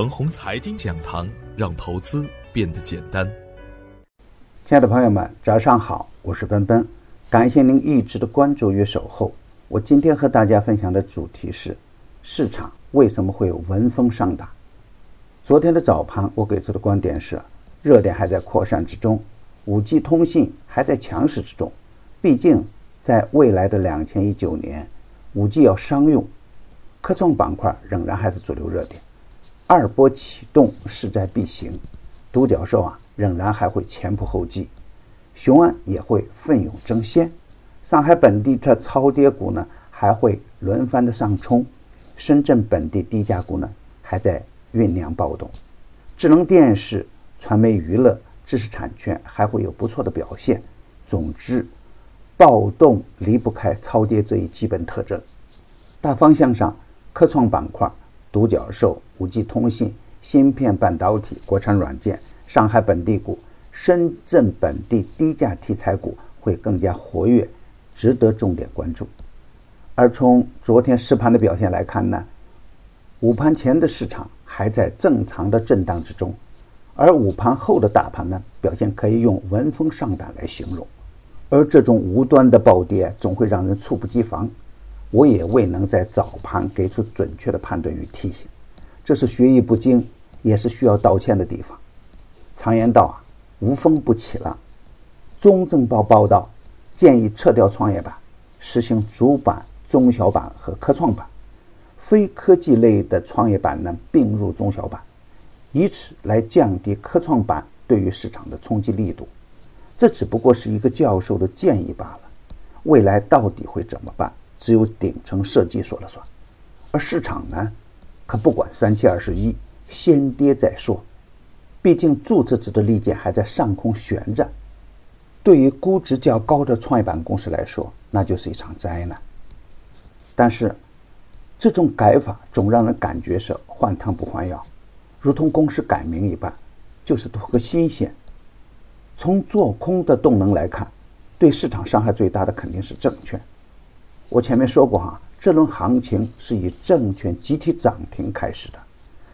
恒宏财经讲堂，让投资变得简单。亲爱的朋友们，早上好，我是奔奔，感谢您一直的关注与守候。我今天和大家分享的主题是：市场为什么会有闻风丧胆？昨天的早盘，我给出的观点是，热点还在扩散之中，五 G 通信还在强势之中。毕竟，在未来的两千一九年，五 G 要商用。科创板块仍然还是主流热点，二波启动势在必行，独角兽啊仍然还会前仆后继，雄安也会奋勇争先，上海本地的超跌股呢还会轮番的上冲，深圳本地低价股呢还在酝酿暴动，智能电视、传媒娱乐、知识产权还会有不错的表现。总之，暴动离不开超跌这一基本特征，大方向上。科创板块、独角兽、五 G 通信、芯片半导体、国产软件、上海本地股、深圳本地低价题材股会更加活跃，值得重点关注。而从昨天实盘的表现来看呢，午盘前的市场还在正常的震荡之中，而午盘后的大盘呢，表现可以用闻风丧胆来形容。而这种无端的暴跌，总会让人猝不及防。我也未能在早盘给出准确的判断与提醒，这是学艺不精，也是需要道歉的地方。常言道啊，无风不起浪。中证报报道建议撤掉创业板，实行主板、中小板和科创板，非科技类的创业板呢并入中小板，以此来降低科创板对于市场的冲击力度。这只不过是一个教授的建议罢了，未来到底会怎么办？只有顶层设计说了算，而市场呢，可不管三七二十一，先跌再说。毕竟注册制的利剑还在上空悬着，对于估值较高的创业板公司来说，那就是一场灾难。但是，这种改法总让人感觉是换汤不换药，如同公司改名一般，就是图个新鲜。从做空的动能来看，对市场伤害最大的肯定是证券。我前面说过哈，这轮行情是以证券集体涨停开始的。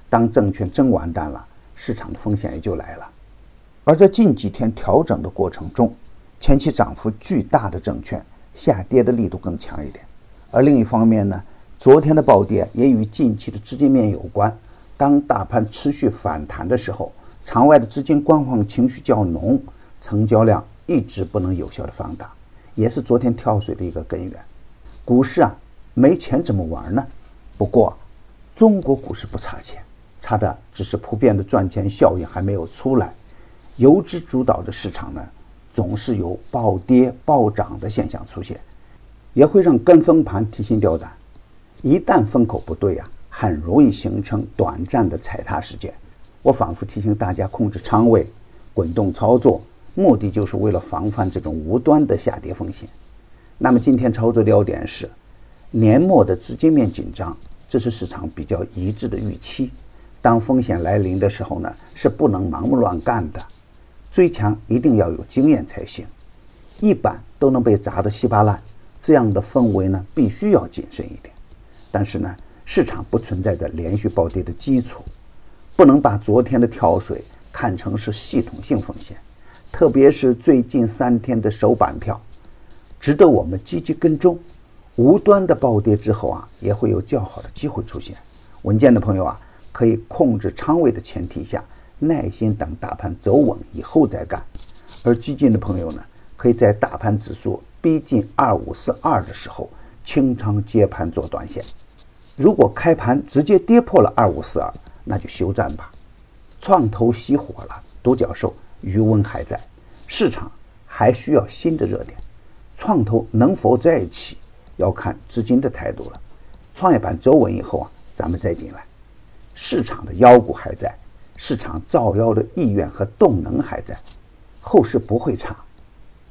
当证券真完蛋了，市场的风险也就来了。而在近几天调整的过程中，前期涨幅巨大的证券下跌的力度更强一点。而另一方面呢，昨天的暴跌也与近期的资金面有关。当大盘持续反弹的时候，场外的资金观望情绪较浓，成交量一直不能有效的放大，也是昨天跳水的一个根源。股市啊，没钱怎么玩呢？不过，中国股市不差钱，差的只是普遍的赚钱效应还没有出来。游资主导的市场呢，总是有暴跌暴涨的现象出现，也会让跟风盘提心吊胆。一旦风口不对啊，很容易形成短暂的踩踏事件。我反复提醒大家控制仓位，滚动操作，目的就是为了防范这种无端的下跌风险。那么今天操作要点是，年末的资金面紧张，这是市场比较一致的预期。当风险来临的时候呢，是不能盲目乱干的，追强一定要有经验才行。一板都能被砸得稀巴烂，这样的氛围呢，必须要谨慎一点。但是呢，市场不存在着连续暴跌的基础，不能把昨天的跳水看成是系统性风险，特别是最近三天的首板票。值得我们积极跟踪，无端的暴跌之后啊，也会有较好的机会出现。稳健的朋友啊，可以控制仓位的前提下，耐心等大盘走稳以后再干；而激进的朋友呢，可以在大盘指数逼近二五四二的时候清仓接盘做短线。如果开盘直接跌破了二五四二，那就休战吧。创投熄火了，独角兽余温还在，市场还需要新的热点。创投能否再起，要看资金的态度了。创业板走稳以后啊，咱们再进来。市场的妖股还在，市场造妖的意愿和动能还在，后市不会差。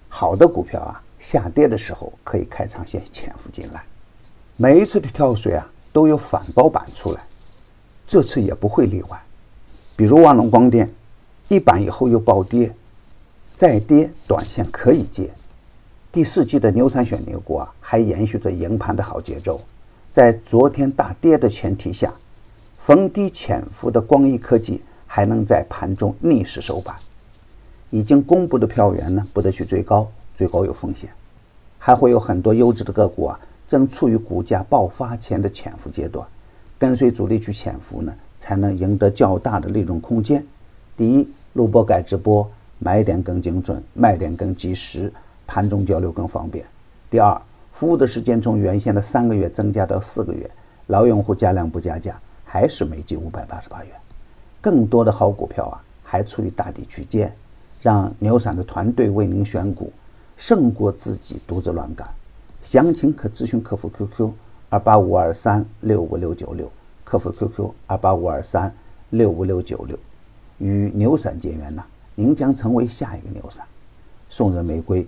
好的股票啊，下跌的时候可以开长线潜伏进来。每一次的跳水啊，都有反包板出来，这次也不会例外。比如万隆光电，一板以后又暴跌，再跌短线可以接。第四季的牛三选牛股啊，还延续着赢盘的好节奏。在昨天大跌的前提下，逢低潜伏的光一科技还能在盘中逆势收盘。已经公布的票源呢，不得去追高，追高有风险。还会有很多优质的个股啊，正处于股价爆发前的潜伏阶段，跟随主力去潜伏呢，才能赢得较大的利润空间。第一，录播改直播，买点更精准，卖点更及时，盘中交流更方便。第二，服务的时间从原先的三个月增加到四个月，老用户加量不加价，还是每季五百八十八元。更多的好股票啊，还处于大底区间，让牛散的团队为您选股。胜过自己独自乱干，详情可咨询客服 QQ 二八五二三六五六九六，客服 QQ 二八五二三六五六九六。与牛散结缘呢，您将成为下一个牛散。送人玫瑰，